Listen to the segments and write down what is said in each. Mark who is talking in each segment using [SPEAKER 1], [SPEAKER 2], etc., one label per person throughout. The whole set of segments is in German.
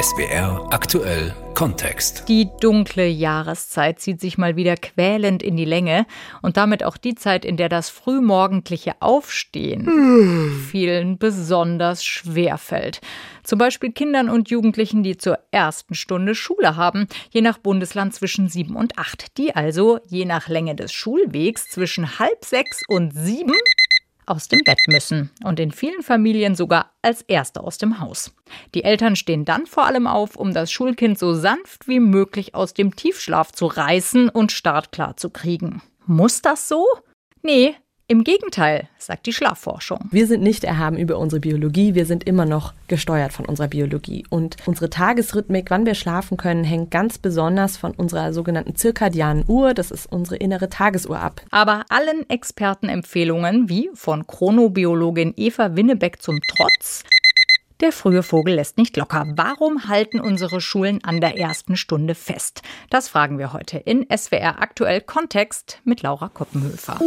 [SPEAKER 1] SWR aktuell Kontext.
[SPEAKER 2] Die dunkle Jahreszeit zieht sich mal wieder quälend in die Länge und damit auch die Zeit, in der das frühmorgendliche Aufstehen vielen besonders schwer fällt. Zum Beispiel Kindern und Jugendlichen, die zur ersten Stunde Schule haben, je nach Bundesland zwischen sieben und acht. Die also, je nach Länge des Schulwegs, zwischen halb sechs und sieben aus dem Bett müssen und in vielen Familien sogar als Erste aus dem Haus. Die Eltern stehen dann vor allem auf, um das Schulkind so sanft wie möglich aus dem Tiefschlaf zu reißen und startklar zu kriegen. Muss das so? Nee, im Gegenteil, sagt die Schlafforschung.
[SPEAKER 3] Wir sind nicht erhaben über unsere Biologie, wir sind immer noch gesteuert von unserer Biologie. Und unsere Tagesrhythmik, wann wir schlafen können, hängt ganz besonders von unserer sogenannten zirkadianen Uhr, das ist unsere innere Tagesuhr ab.
[SPEAKER 2] Aber allen Expertenempfehlungen, wie von Chronobiologin Eva Winnebeck zum Trotz, der frühe Vogel lässt nicht locker. Warum halten unsere Schulen an der ersten Stunde fest? Das fragen wir heute in SWR Aktuell Kontext mit Laura Koppenhöfer.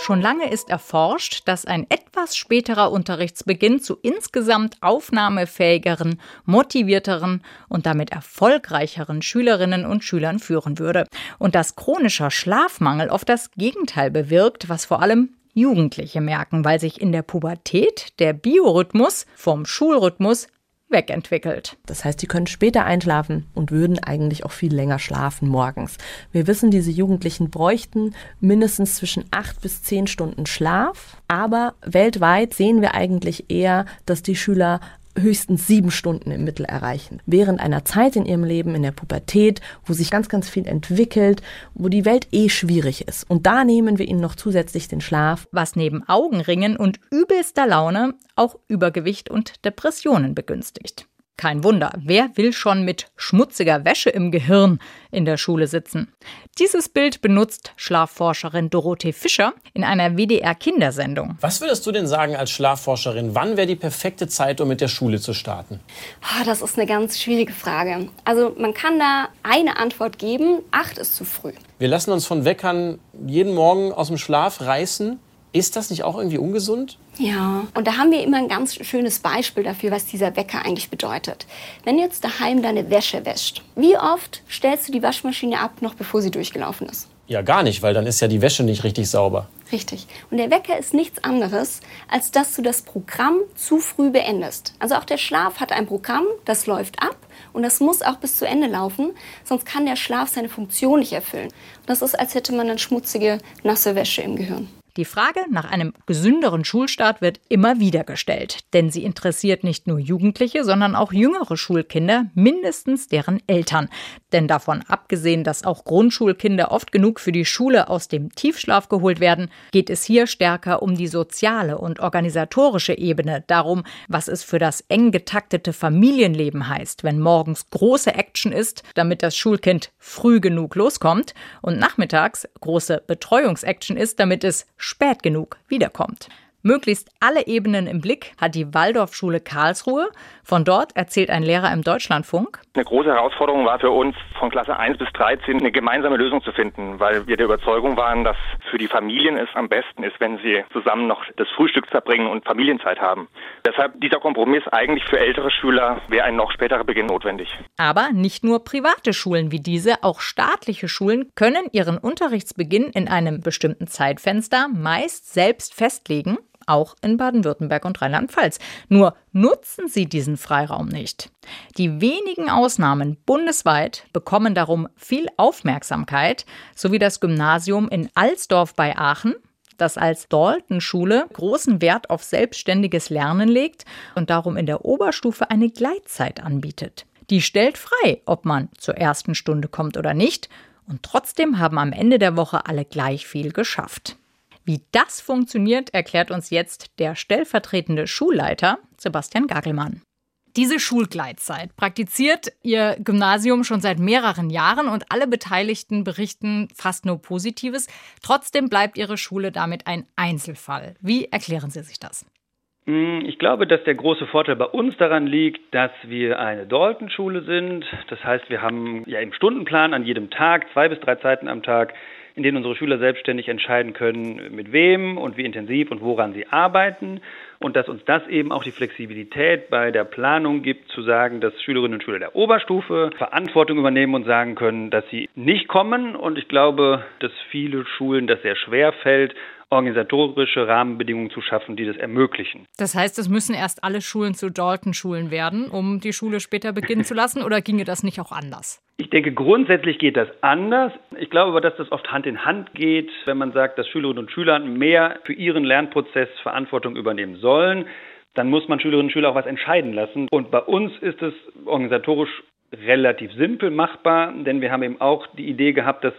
[SPEAKER 2] Schon lange ist erforscht, dass ein etwas späterer Unterrichtsbeginn zu insgesamt aufnahmefähigeren, motivierteren und damit erfolgreicheren Schülerinnen und Schülern führen würde. Und dass chronischer Schlafmangel oft das Gegenteil bewirkt, was vor allem Jugendliche merken, weil sich in der Pubertät der Biorhythmus vom Schulrhythmus wegentwickelt.
[SPEAKER 3] Das heißt, die können später einschlafen und würden eigentlich auch viel länger schlafen morgens. Wir wissen, diese Jugendlichen bräuchten mindestens zwischen acht bis zehn Stunden Schlaf. Aber weltweit sehen wir eigentlich eher, dass die Schüler höchstens sieben Stunden im Mittel erreichen. Während einer Zeit in ihrem Leben, in der Pubertät, wo sich ganz, ganz viel entwickelt, wo die Welt eh schwierig ist. Und da nehmen wir ihnen noch zusätzlich den Schlaf.
[SPEAKER 2] Was neben Augenringen und übelster Laune auch Übergewicht und Depressionen begünstigt. Kein Wunder, wer will schon mit schmutziger Wäsche im Gehirn in der Schule sitzen? Dieses Bild benutzt Schlafforscherin Dorothee Fischer in einer WDR-Kindersendung.
[SPEAKER 4] Was würdest du denn sagen als Schlafforscherin? Wann wäre die perfekte Zeit, um mit der Schule zu starten?
[SPEAKER 5] Oh, das ist eine ganz schwierige Frage. Also man kann da eine Antwort geben, acht ist zu früh.
[SPEAKER 4] Wir lassen uns von Weckern jeden Morgen aus dem Schlaf reißen. Ist das nicht auch irgendwie ungesund?
[SPEAKER 5] Ja, und da haben wir immer ein ganz schönes Beispiel dafür, was dieser Wecker eigentlich bedeutet. Wenn du jetzt daheim deine Wäsche wäscht, wie oft stellst du die Waschmaschine ab, noch bevor sie durchgelaufen ist?
[SPEAKER 4] Ja, gar nicht, weil dann ist ja die Wäsche nicht richtig sauber.
[SPEAKER 5] Richtig. Und der Wecker ist nichts anderes, als dass du das Programm zu früh beendest. Also auch der Schlaf hat ein Programm, das läuft ab und das muss auch bis zu Ende laufen, sonst kann der Schlaf seine Funktion nicht erfüllen. Und das ist, als hätte man dann schmutzige, nasse Wäsche im Gehirn.
[SPEAKER 2] Die Frage nach einem gesünderen Schulstart wird immer wieder gestellt, denn sie interessiert nicht nur Jugendliche, sondern auch jüngere Schulkinder, mindestens deren Eltern. Denn davon abgesehen, dass auch Grundschulkinder oft genug für die Schule aus dem Tiefschlaf geholt werden, geht es hier stärker um die soziale und organisatorische Ebene, darum, was es für das eng getaktete Familienleben heißt, wenn morgens große Action ist, damit das Schulkind früh genug loskommt und nachmittags große Betreuungsaction ist, damit es spät genug wiederkommt. Möglichst alle Ebenen im Blick hat die Waldorfschule Karlsruhe. Von dort erzählt ein Lehrer im Deutschlandfunk.
[SPEAKER 6] Eine große Herausforderung war für uns, von Klasse 1 bis 13 eine gemeinsame Lösung zu finden, weil wir der Überzeugung waren, dass für die Familien es am besten ist, wenn sie zusammen noch das Frühstück verbringen und Familienzeit haben. Deshalb dieser Kompromiss eigentlich für ältere Schüler wäre ein noch späterer Beginn notwendig.
[SPEAKER 2] Aber nicht nur private Schulen wie diese, auch staatliche Schulen können ihren Unterrichtsbeginn in einem bestimmten Zeitfenster meist selbst festlegen auch in Baden-Württemberg und Rheinland-Pfalz. Nur nutzen sie diesen Freiraum nicht. Die wenigen Ausnahmen bundesweit bekommen darum viel Aufmerksamkeit, sowie das Gymnasium in Alsdorf bei Aachen, das als Dalton-Schule großen Wert auf selbstständiges Lernen legt und darum in der Oberstufe eine Gleitzeit anbietet. Die stellt frei, ob man zur ersten Stunde kommt oder nicht, und trotzdem haben am Ende der Woche alle gleich viel geschafft. Wie das funktioniert, erklärt uns jetzt der stellvertretende Schulleiter Sebastian Gagelmann. Diese Schulgleitzeit praktiziert Ihr Gymnasium schon seit mehreren Jahren und alle Beteiligten berichten fast nur Positives. Trotzdem bleibt Ihre Schule damit ein Einzelfall. Wie erklären Sie sich das?
[SPEAKER 7] Hm, ich glaube, dass der große Vorteil bei uns daran liegt, dass wir eine Dalton-Schule sind. Das heißt, wir haben ja im Stundenplan an jedem Tag zwei bis drei Zeiten am Tag in denen unsere Schüler selbstständig entscheiden können, mit wem und wie intensiv und woran sie arbeiten. Und dass uns das eben auch die Flexibilität bei der Planung gibt, zu sagen, dass Schülerinnen und Schüler der Oberstufe Verantwortung übernehmen und sagen können, dass sie nicht kommen. Und ich glaube, dass viele Schulen das sehr schwer fällt, organisatorische Rahmenbedingungen zu schaffen, die das ermöglichen.
[SPEAKER 2] Das heißt, es müssen erst alle Schulen zu Dalton-Schulen werden, um die Schule später beginnen zu lassen, oder ginge das nicht auch anders?
[SPEAKER 7] Ich denke, grundsätzlich geht das anders. Ich glaube aber, dass das oft Hand in Hand geht, wenn man sagt, dass Schülerinnen und Schüler mehr für ihren Lernprozess Verantwortung übernehmen sollen. Dann muss man Schülerinnen und Schüler auch was entscheiden lassen. Und bei uns ist es organisatorisch relativ simpel machbar, denn wir haben eben auch die Idee gehabt, dass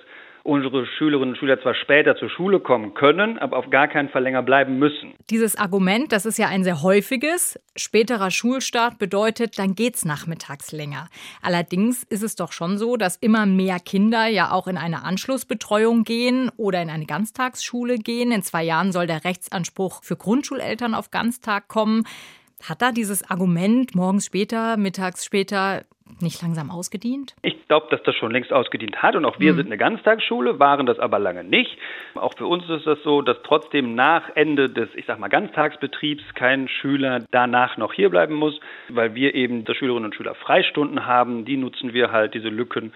[SPEAKER 7] unsere Schülerinnen und Schüler zwar später zur Schule kommen können, aber auf gar keinen Fall länger bleiben müssen.
[SPEAKER 2] Dieses Argument, das ist ja ein sehr häufiges. Späterer Schulstart bedeutet, dann geht's nachmittags länger. Allerdings ist es doch schon so, dass immer mehr Kinder ja auch in eine Anschlussbetreuung gehen oder in eine Ganztagsschule gehen. In zwei Jahren soll der Rechtsanspruch für Grundschuleltern auf Ganztag kommen. Hat da dieses Argument morgens später, mittags später nicht langsam ausgedient?
[SPEAKER 7] Ich glaube, dass das schon längst ausgedient hat und auch wir mhm. sind eine Ganztagsschule, waren das aber lange nicht. Auch für uns ist das so, dass trotzdem nach Ende des, ich sag mal, Ganztagsbetriebs kein Schüler danach noch hierbleiben muss, weil wir eben der Schülerinnen und Schüler Freistunden haben. Die nutzen wir halt, diese Lücken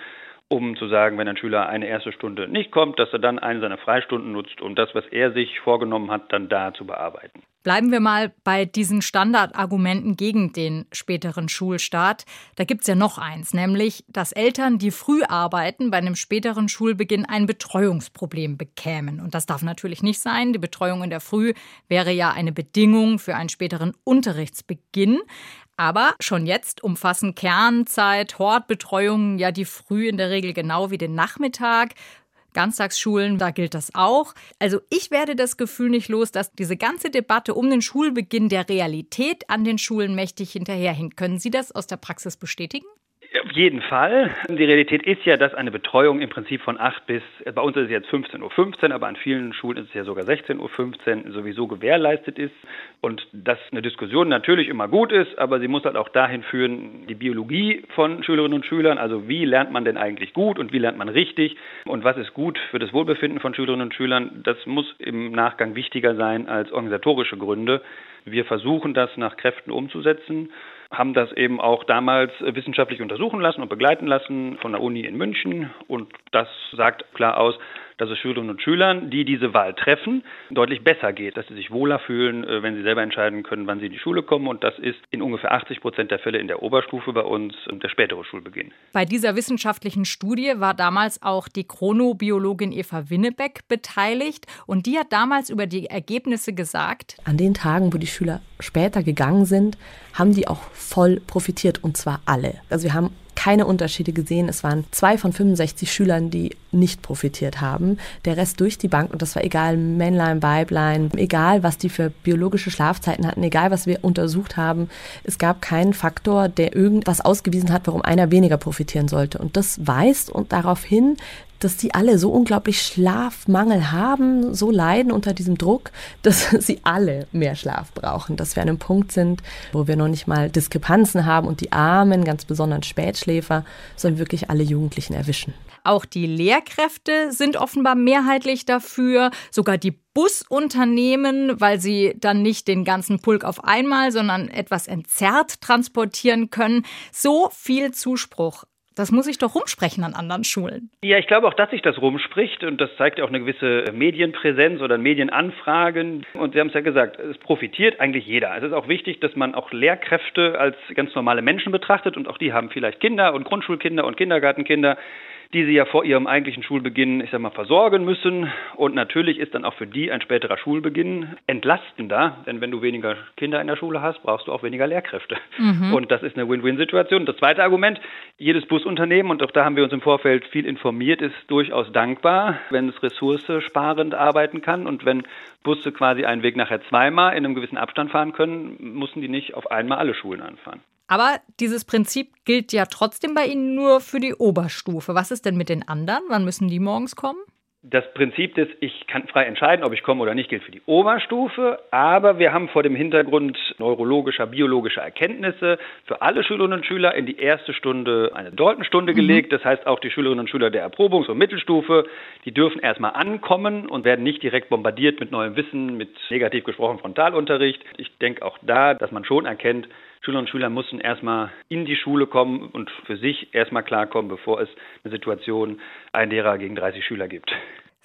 [SPEAKER 7] um zu sagen, wenn ein Schüler eine erste Stunde nicht kommt, dass er dann eine seiner Freistunden nutzt, um das, was er sich vorgenommen hat, dann da zu bearbeiten.
[SPEAKER 2] Bleiben wir mal bei diesen Standardargumenten gegen den späteren Schulstart. Da gibt es ja noch eins, nämlich, dass Eltern, die früh arbeiten, bei einem späteren Schulbeginn ein Betreuungsproblem bekämen. Und das darf natürlich nicht sein. Die Betreuung in der Früh wäre ja eine Bedingung für einen späteren Unterrichtsbeginn. Aber schon jetzt umfassen Kernzeit, Hortbetreuungen ja die Früh in der Regel genau wie den Nachmittag. Ganztagsschulen, da gilt das auch. Also ich werde das Gefühl nicht los, dass diese ganze Debatte um den Schulbeginn der Realität an den Schulen mächtig hinterherhinkt. Können Sie das aus der Praxis bestätigen?
[SPEAKER 7] Auf jeden Fall. Die Realität ist ja, dass eine Betreuung im Prinzip von 8 bis, bei uns ist es jetzt 15.15 Uhr, aber an vielen Schulen ist es ja sogar 16.15 Uhr sowieso gewährleistet ist. Und dass eine Diskussion natürlich immer gut ist, aber sie muss halt auch dahin führen, die Biologie von Schülerinnen und Schülern, also wie lernt man denn eigentlich gut und wie lernt man richtig und was ist gut für das Wohlbefinden von Schülerinnen und Schülern, das muss im Nachgang wichtiger sein als organisatorische Gründe. Wir versuchen das nach Kräften umzusetzen haben das eben auch damals wissenschaftlich untersuchen lassen und begleiten lassen von der Uni in München. Und das sagt klar aus, dass es Schülerinnen und Schülern, die diese Wahl treffen, deutlich besser geht, dass sie sich wohler fühlen, äh, wenn sie selber entscheiden können, wann sie in die Schule kommen. Und das ist in ungefähr 80 Prozent der Fälle in der Oberstufe bei uns der spätere Schulbeginn.
[SPEAKER 2] Bei dieser wissenschaftlichen Studie war damals auch die Chronobiologin Eva Winnebeck beteiligt. Und die hat damals über die Ergebnisse gesagt,
[SPEAKER 3] an den Tagen, wo die Schüler später gegangen sind, haben die auch voll profitiert und zwar alle. Also wir haben keine Unterschiede gesehen. Es waren zwei von 65 Schülern, die nicht profitiert haben. Der Rest durch die Bank und das war egal Männlein, Weiblein, egal was die für biologische Schlafzeiten hatten, egal was wir untersucht haben. Es gab keinen Faktor, der irgendwas ausgewiesen hat, warum einer weniger profitieren sollte. Und das weist und darauf hin, dass die alle so unglaublich Schlafmangel haben, so leiden unter diesem Druck, dass sie alle mehr Schlaf brauchen. Dass wir an einem Punkt sind, wo wir noch nicht mal Diskrepanzen haben und die Armen, ganz besonders Spätschläfer, sondern wirklich alle Jugendlichen erwischen.
[SPEAKER 2] Auch die Lehrkräfte sind offenbar mehrheitlich dafür, sogar die Busunternehmen, weil sie dann nicht den ganzen Pulk auf einmal, sondern etwas entzerrt transportieren können. So viel Zuspruch das muss sich doch rumsprechen an anderen Schulen.
[SPEAKER 7] Ja, ich glaube auch, dass sich das rumspricht und das zeigt ja auch eine gewisse Medienpräsenz oder Medienanfragen. Und Sie haben es ja gesagt, es profitiert eigentlich jeder. Es ist auch wichtig, dass man auch Lehrkräfte als ganz normale Menschen betrachtet und auch die haben vielleicht Kinder und Grundschulkinder und Kindergartenkinder die sie ja vor ihrem eigentlichen Schulbeginn, ich sag mal, versorgen müssen. Und natürlich ist dann auch für die ein späterer Schulbeginn entlastender, denn wenn du weniger Kinder in der Schule hast, brauchst du auch weniger Lehrkräfte. Mhm. Und das ist eine Win-Win-Situation. Das zweite Argument, jedes Busunternehmen, und auch da haben wir uns im Vorfeld viel informiert, ist durchaus dankbar, wenn es ressourcesparend arbeiten kann und wenn Busse quasi einen Weg nachher zweimal in einem gewissen Abstand fahren können, müssen die nicht auf einmal alle Schulen anfahren.
[SPEAKER 2] Aber dieses Prinzip gilt ja trotzdem bei Ihnen nur für die Oberstufe. Was ist denn mit den anderen? Wann müssen die morgens kommen?
[SPEAKER 7] Das Prinzip des Ich kann frei entscheiden, ob ich komme oder nicht, gilt für die Oberstufe. Aber wir haben vor dem Hintergrund neurologischer, biologischer Erkenntnisse für alle Schülerinnen und Schüler in die erste Stunde eine Deutenstunde mhm. gelegt. Das heißt, auch die Schülerinnen und Schüler der Erprobungs- und Mittelstufe, die dürfen erstmal ankommen und werden nicht direkt bombardiert mit neuem Wissen, mit negativ gesprochen Frontalunterricht. Ich denke auch da, dass man schon erkennt, Schülerinnen und Schüler mussten erstmal in die Schule kommen und für sich erstmal klarkommen, bevor es eine Situation ein Lehrer gegen 30 Schüler gibt.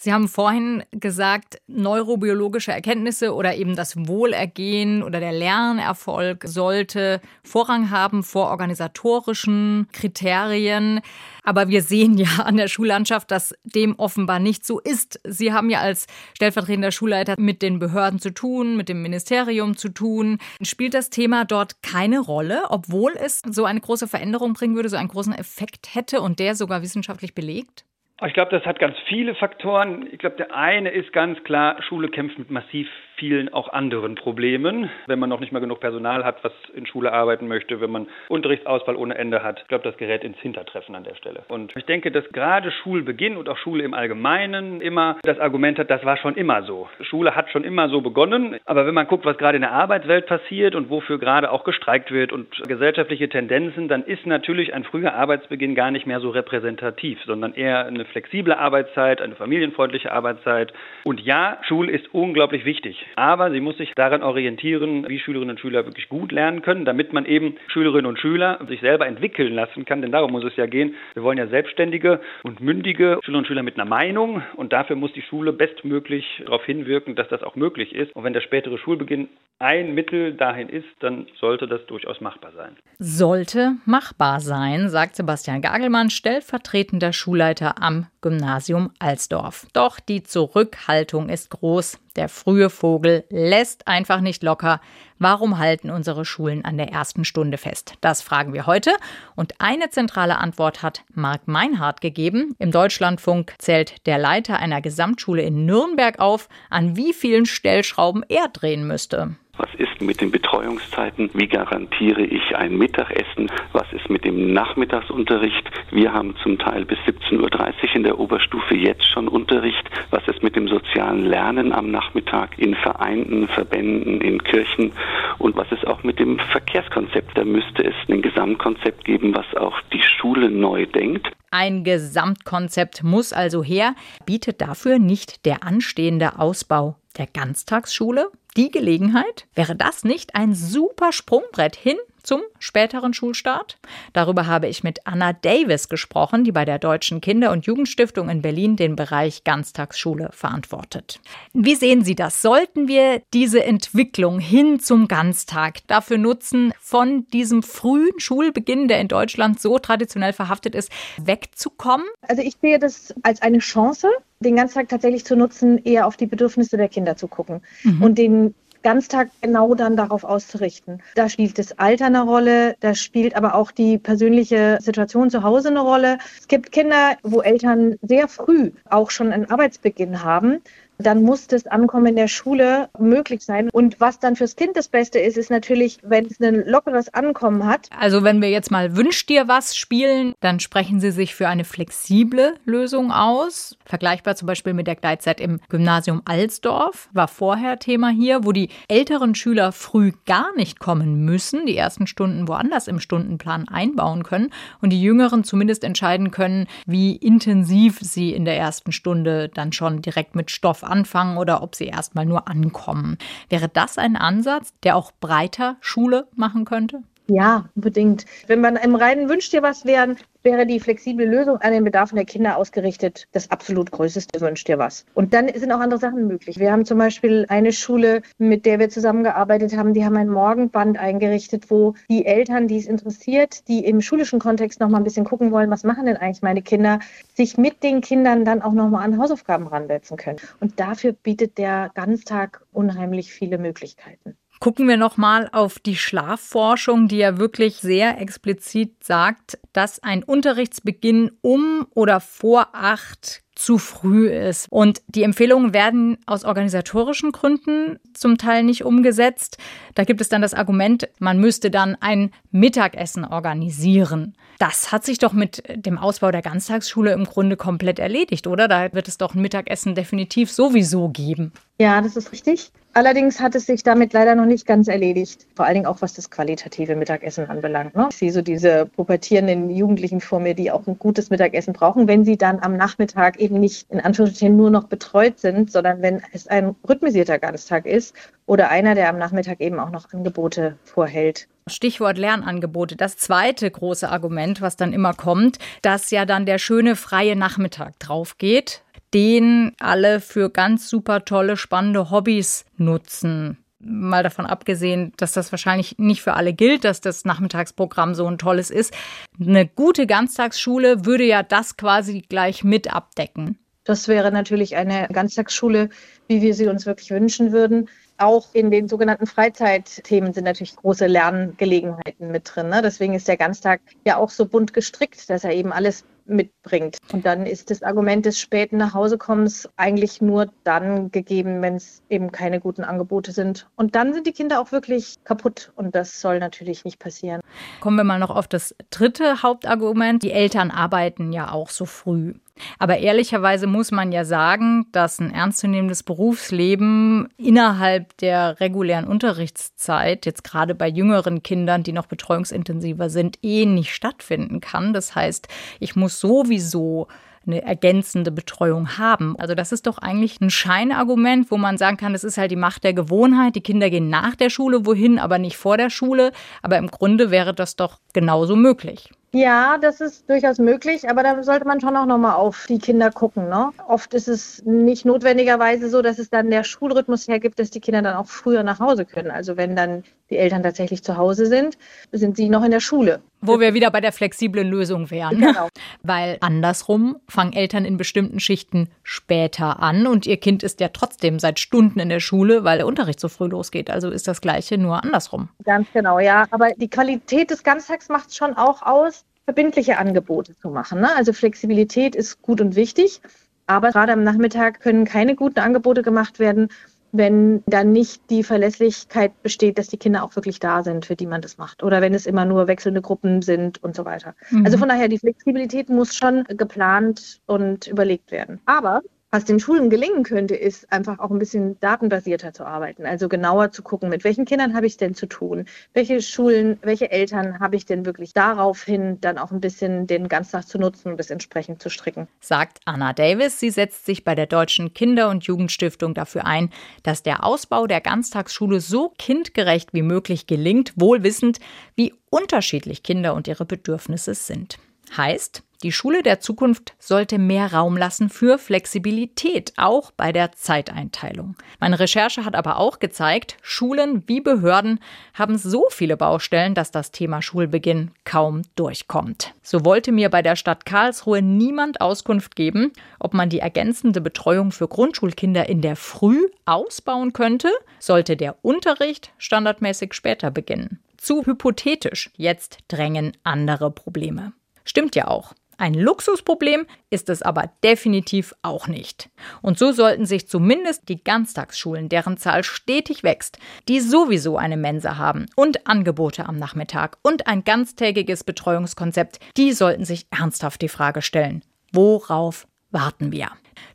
[SPEAKER 2] Sie haben vorhin gesagt, neurobiologische Erkenntnisse oder eben das Wohlergehen oder der Lernerfolg sollte Vorrang haben vor organisatorischen Kriterien. Aber wir sehen ja an der Schullandschaft, dass dem offenbar nicht so ist. Sie haben ja als stellvertretender Schulleiter mit den Behörden zu tun, mit dem Ministerium zu tun. Spielt das Thema dort keine Rolle, obwohl es so eine große Veränderung bringen würde, so einen großen Effekt hätte und der sogar wissenschaftlich belegt?
[SPEAKER 7] Ich glaube, das hat ganz viele Faktoren. Ich glaube, der eine ist ganz klar, Schule kämpft mit massiv vielen auch anderen Problemen. Wenn man noch nicht mal genug Personal hat, was in Schule arbeiten möchte, wenn man Unterrichtsausfall ohne Ende hat, ich glaube, das gerät ins Hintertreffen an der Stelle. Und ich denke, dass gerade Schulbeginn und auch Schule im Allgemeinen immer das Argument hat, das war schon immer so. Schule hat schon immer so begonnen. Aber wenn man guckt, was gerade in der Arbeitswelt passiert und wofür gerade auch gestreikt wird und gesellschaftliche Tendenzen, dann ist natürlich ein früher Arbeitsbeginn gar nicht mehr so repräsentativ, sondern eher eine flexible Arbeitszeit, eine familienfreundliche Arbeitszeit. Und ja, Schule ist unglaublich wichtig. Aber sie muss sich daran orientieren, wie Schülerinnen und Schüler wirklich gut lernen können, damit man eben Schülerinnen und Schüler sich selber entwickeln lassen kann. Denn darum muss es ja gehen. Wir wollen ja selbstständige und mündige Schülerinnen und Schüler mit einer Meinung. Und dafür muss die Schule bestmöglich darauf hinwirken, dass das auch möglich ist. Und wenn der spätere Schulbeginn ein Mittel dahin ist, dann sollte das durchaus machbar sein.
[SPEAKER 2] Sollte machbar sein, sagt Sebastian Gagelmann, stellvertretender Schulleiter am Gymnasium Alsdorf. Doch die Zurückhaltung ist groß. Der frühe Vogel lässt einfach nicht locker. Warum halten unsere Schulen an der ersten Stunde fest? Das fragen wir heute. Und eine zentrale Antwort hat Marc Meinhardt gegeben. Im Deutschlandfunk zählt der Leiter einer Gesamtschule in Nürnberg auf, an wie vielen Stellschrauben er drehen müsste.
[SPEAKER 8] Was ist mit den Betreuungszeiten? Wie garantiere ich ein Mittagessen? Was ist mit dem Nachmittagsunterricht? Wir haben zum Teil bis 17.30 Uhr in der Oberstufe jetzt schon Unterricht. Was ist mit dem sozialen Lernen am Nachmittag in Vereinen, Verbänden, in Kirchen? Und was ist auch mit dem Verkehrskonzept? Da müsste es ein Gesamtkonzept geben, was auch die Schule neu denkt.
[SPEAKER 2] Ein Gesamtkonzept muss also her. Bietet dafür nicht der anstehende Ausbau der Ganztagsschule die Gelegenheit? Wäre das nicht ein super Sprungbrett hin zum späteren Schulstart? Darüber habe ich mit Anna Davis gesprochen, die bei der Deutschen Kinder- und Jugendstiftung in Berlin den Bereich Ganztagsschule verantwortet. Wie sehen Sie das? Sollten wir diese Entwicklung hin zum Ganztag dafür nutzen, von diesem frühen Schulbeginn, der in Deutschland so traditionell verhaftet ist, wegzukommen?
[SPEAKER 9] Also ich sehe das als eine Chance, den Ganztag tatsächlich zu nutzen, eher auf die Bedürfnisse der Kinder zu gucken mhm. und den Ganztag genau dann darauf auszurichten. Da spielt das Alter eine Rolle, da spielt aber auch die persönliche Situation zu Hause eine Rolle. Es gibt Kinder, wo Eltern sehr früh auch schon einen Arbeitsbeginn haben dann muss das Ankommen in der Schule möglich sein. Und was dann fürs Kind das Beste ist, ist natürlich, wenn es ein lockeres Ankommen hat.
[SPEAKER 2] Also wenn wir jetzt mal Wünsch dir was spielen, dann sprechen Sie sich für eine flexible Lösung aus. Vergleichbar zum Beispiel mit der Gleitzeit im Gymnasium Alsdorf war vorher Thema hier, wo die älteren Schüler früh gar nicht kommen müssen, die ersten Stunden woanders im Stundenplan einbauen können und die Jüngeren zumindest entscheiden können, wie intensiv sie in der ersten Stunde dann schon direkt mit Stoff anfangen oder ob sie erstmal nur ankommen. Wäre das ein Ansatz, der auch breiter Schule machen könnte?
[SPEAKER 9] Ja, unbedingt. Wenn man im reinen Wünscht dir was wären, wäre die flexible Lösung an den Bedarfen der Kinder ausgerichtet das absolut größte Wünscht dir was. Und dann sind auch andere Sachen möglich. Wir haben zum Beispiel eine Schule, mit der wir zusammengearbeitet haben, die haben ein Morgenband eingerichtet, wo die Eltern, die es interessiert, die im schulischen Kontext noch mal ein bisschen gucken wollen, was machen denn eigentlich meine Kinder, sich mit den Kindern dann auch noch mal an Hausaufgaben ransetzen können. Und dafür bietet der Ganztag unheimlich viele Möglichkeiten.
[SPEAKER 2] Gucken wir nochmal auf die Schlafforschung, die ja wirklich sehr explizit sagt, dass ein Unterrichtsbeginn um oder vor acht zu früh ist. Und die Empfehlungen werden aus organisatorischen Gründen zum Teil nicht umgesetzt. Da gibt es dann das Argument, man müsste dann ein Mittagessen organisieren. Das hat sich doch mit dem Ausbau der Ganztagsschule im Grunde komplett erledigt, oder? Da wird es doch ein Mittagessen definitiv sowieso geben.
[SPEAKER 9] Ja, das ist richtig. Allerdings hat es sich damit leider noch nicht ganz erledigt. Vor allen Dingen auch, was das qualitative Mittagessen anbelangt. Ne? Ich sehe so diese pubertierenden Jugendlichen vor mir, die auch ein gutes Mittagessen brauchen, wenn sie dann am Nachmittag eben nicht in Anführungsstrichen nur noch betreut sind, sondern wenn es ein rhythmisierter Ganztag ist oder einer, der am Nachmittag eben auch noch Angebote vorhält.
[SPEAKER 2] Stichwort Lernangebote. Das zweite große Argument, was dann immer kommt, dass ja dann der schöne freie Nachmittag drauf geht den alle für ganz super tolle, spannende Hobbys nutzen. Mal davon abgesehen, dass das wahrscheinlich nicht für alle gilt, dass das Nachmittagsprogramm so ein tolles ist. Eine gute Ganztagsschule würde ja das quasi gleich mit abdecken.
[SPEAKER 9] Das wäre natürlich eine Ganztagsschule, wie wir sie uns wirklich wünschen würden. Auch in den sogenannten Freizeitthemen sind natürlich große Lerngelegenheiten mit drin. Ne? Deswegen ist der Ganztag ja auch so bunt gestrickt, dass er eben alles mitbringt. Und dann ist das Argument des späten Nachhausekommens eigentlich nur dann gegeben, wenn es eben keine guten Angebote sind. Und dann sind die Kinder auch wirklich kaputt und das soll natürlich nicht passieren.
[SPEAKER 2] Kommen wir mal noch auf das dritte Hauptargument. Die Eltern arbeiten ja auch so früh. Aber ehrlicherweise muss man ja sagen, dass ein ernstzunehmendes Berufsleben innerhalb der regulären Unterrichtszeit, jetzt gerade bei jüngeren Kindern, die noch betreuungsintensiver sind, eh nicht stattfinden kann. Das heißt, ich muss sowieso eine ergänzende Betreuung haben. Also das ist doch eigentlich ein Scheinargument, wo man sagen kann, das ist halt die Macht der Gewohnheit. Die Kinder gehen nach der Schule wohin, aber nicht vor der Schule. Aber im Grunde wäre das doch genauso möglich.
[SPEAKER 9] Ja, das ist durchaus möglich, aber da sollte man schon auch nochmal auf die Kinder gucken. Ne? Oft ist es nicht notwendigerweise so, dass es dann der Schulrhythmus hergibt, dass die Kinder dann auch früher nach Hause können. Also wenn dann die Eltern tatsächlich zu Hause sind, sind sie noch in der Schule.
[SPEAKER 2] Wo wir wieder bei der flexiblen Lösung wären. Genau. Weil andersrum fangen Eltern in bestimmten Schichten später an und ihr Kind ist ja trotzdem seit Stunden in der Schule, weil der Unterricht so früh losgeht. Also ist das Gleiche nur andersrum.
[SPEAKER 9] Ganz genau, ja. Aber die Qualität des Ganztags macht es schon auch aus, verbindliche Angebote zu machen. Ne? Also Flexibilität ist gut und wichtig. Aber gerade am Nachmittag können keine guten Angebote gemacht werden, wenn dann nicht die Verlässlichkeit besteht, dass die Kinder auch wirklich da sind, für die man das macht. Oder wenn es immer nur wechselnde Gruppen sind und so weiter. Mhm. Also von daher, die Flexibilität muss schon geplant und überlegt werden. Aber was den Schulen gelingen könnte, ist einfach auch ein bisschen datenbasierter zu arbeiten. Also genauer zu gucken, mit welchen Kindern habe ich es denn zu tun? Welche Schulen, welche Eltern habe ich denn wirklich daraufhin dann auch ein bisschen den Ganztag zu nutzen und das entsprechend zu stricken?
[SPEAKER 2] Sagt Anna Davis. Sie setzt sich bei der Deutschen Kinder- und Jugendstiftung dafür ein, dass der Ausbau der Ganztagsschule so kindgerecht wie möglich gelingt, wohl wissend, wie unterschiedlich Kinder und ihre Bedürfnisse sind. Heißt, die Schule der Zukunft sollte mehr Raum lassen für Flexibilität, auch bei der Zeiteinteilung. Meine Recherche hat aber auch gezeigt, Schulen wie Behörden haben so viele Baustellen, dass das Thema Schulbeginn kaum durchkommt. So wollte mir bei der Stadt Karlsruhe niemand Auskunft geben, ob man die ergänzende Betreuung für Grundschulkinder in der Früh ausbauen könnte, sollte der Unterricht standardmäßig später beginnen. Zu hypothetisch. Jetzt drängen andere Probleme. Stimmt ja auch. Ein Luxusproblem ist es aber definitiv auch nicht. Und so sollten sich zumindest die Ganztagsschulen, deren Zahl stetig wächst, die sowieso eine Mensa haben und Angebote am Nachmittag und ein ganztägiges Betreuungskonzept, die sollten sich ernsthaft die Frage stellen, worauf warten wir?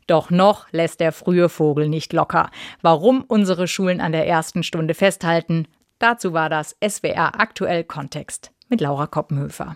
[SPEAKER 2] Doch noch lässt der frühe Vogel nicht locker. Warum unsere Schulen an der ersten Stunde festhalten? Dazu war das SWR aktuell Kontext mit Laura Koppenhöfer.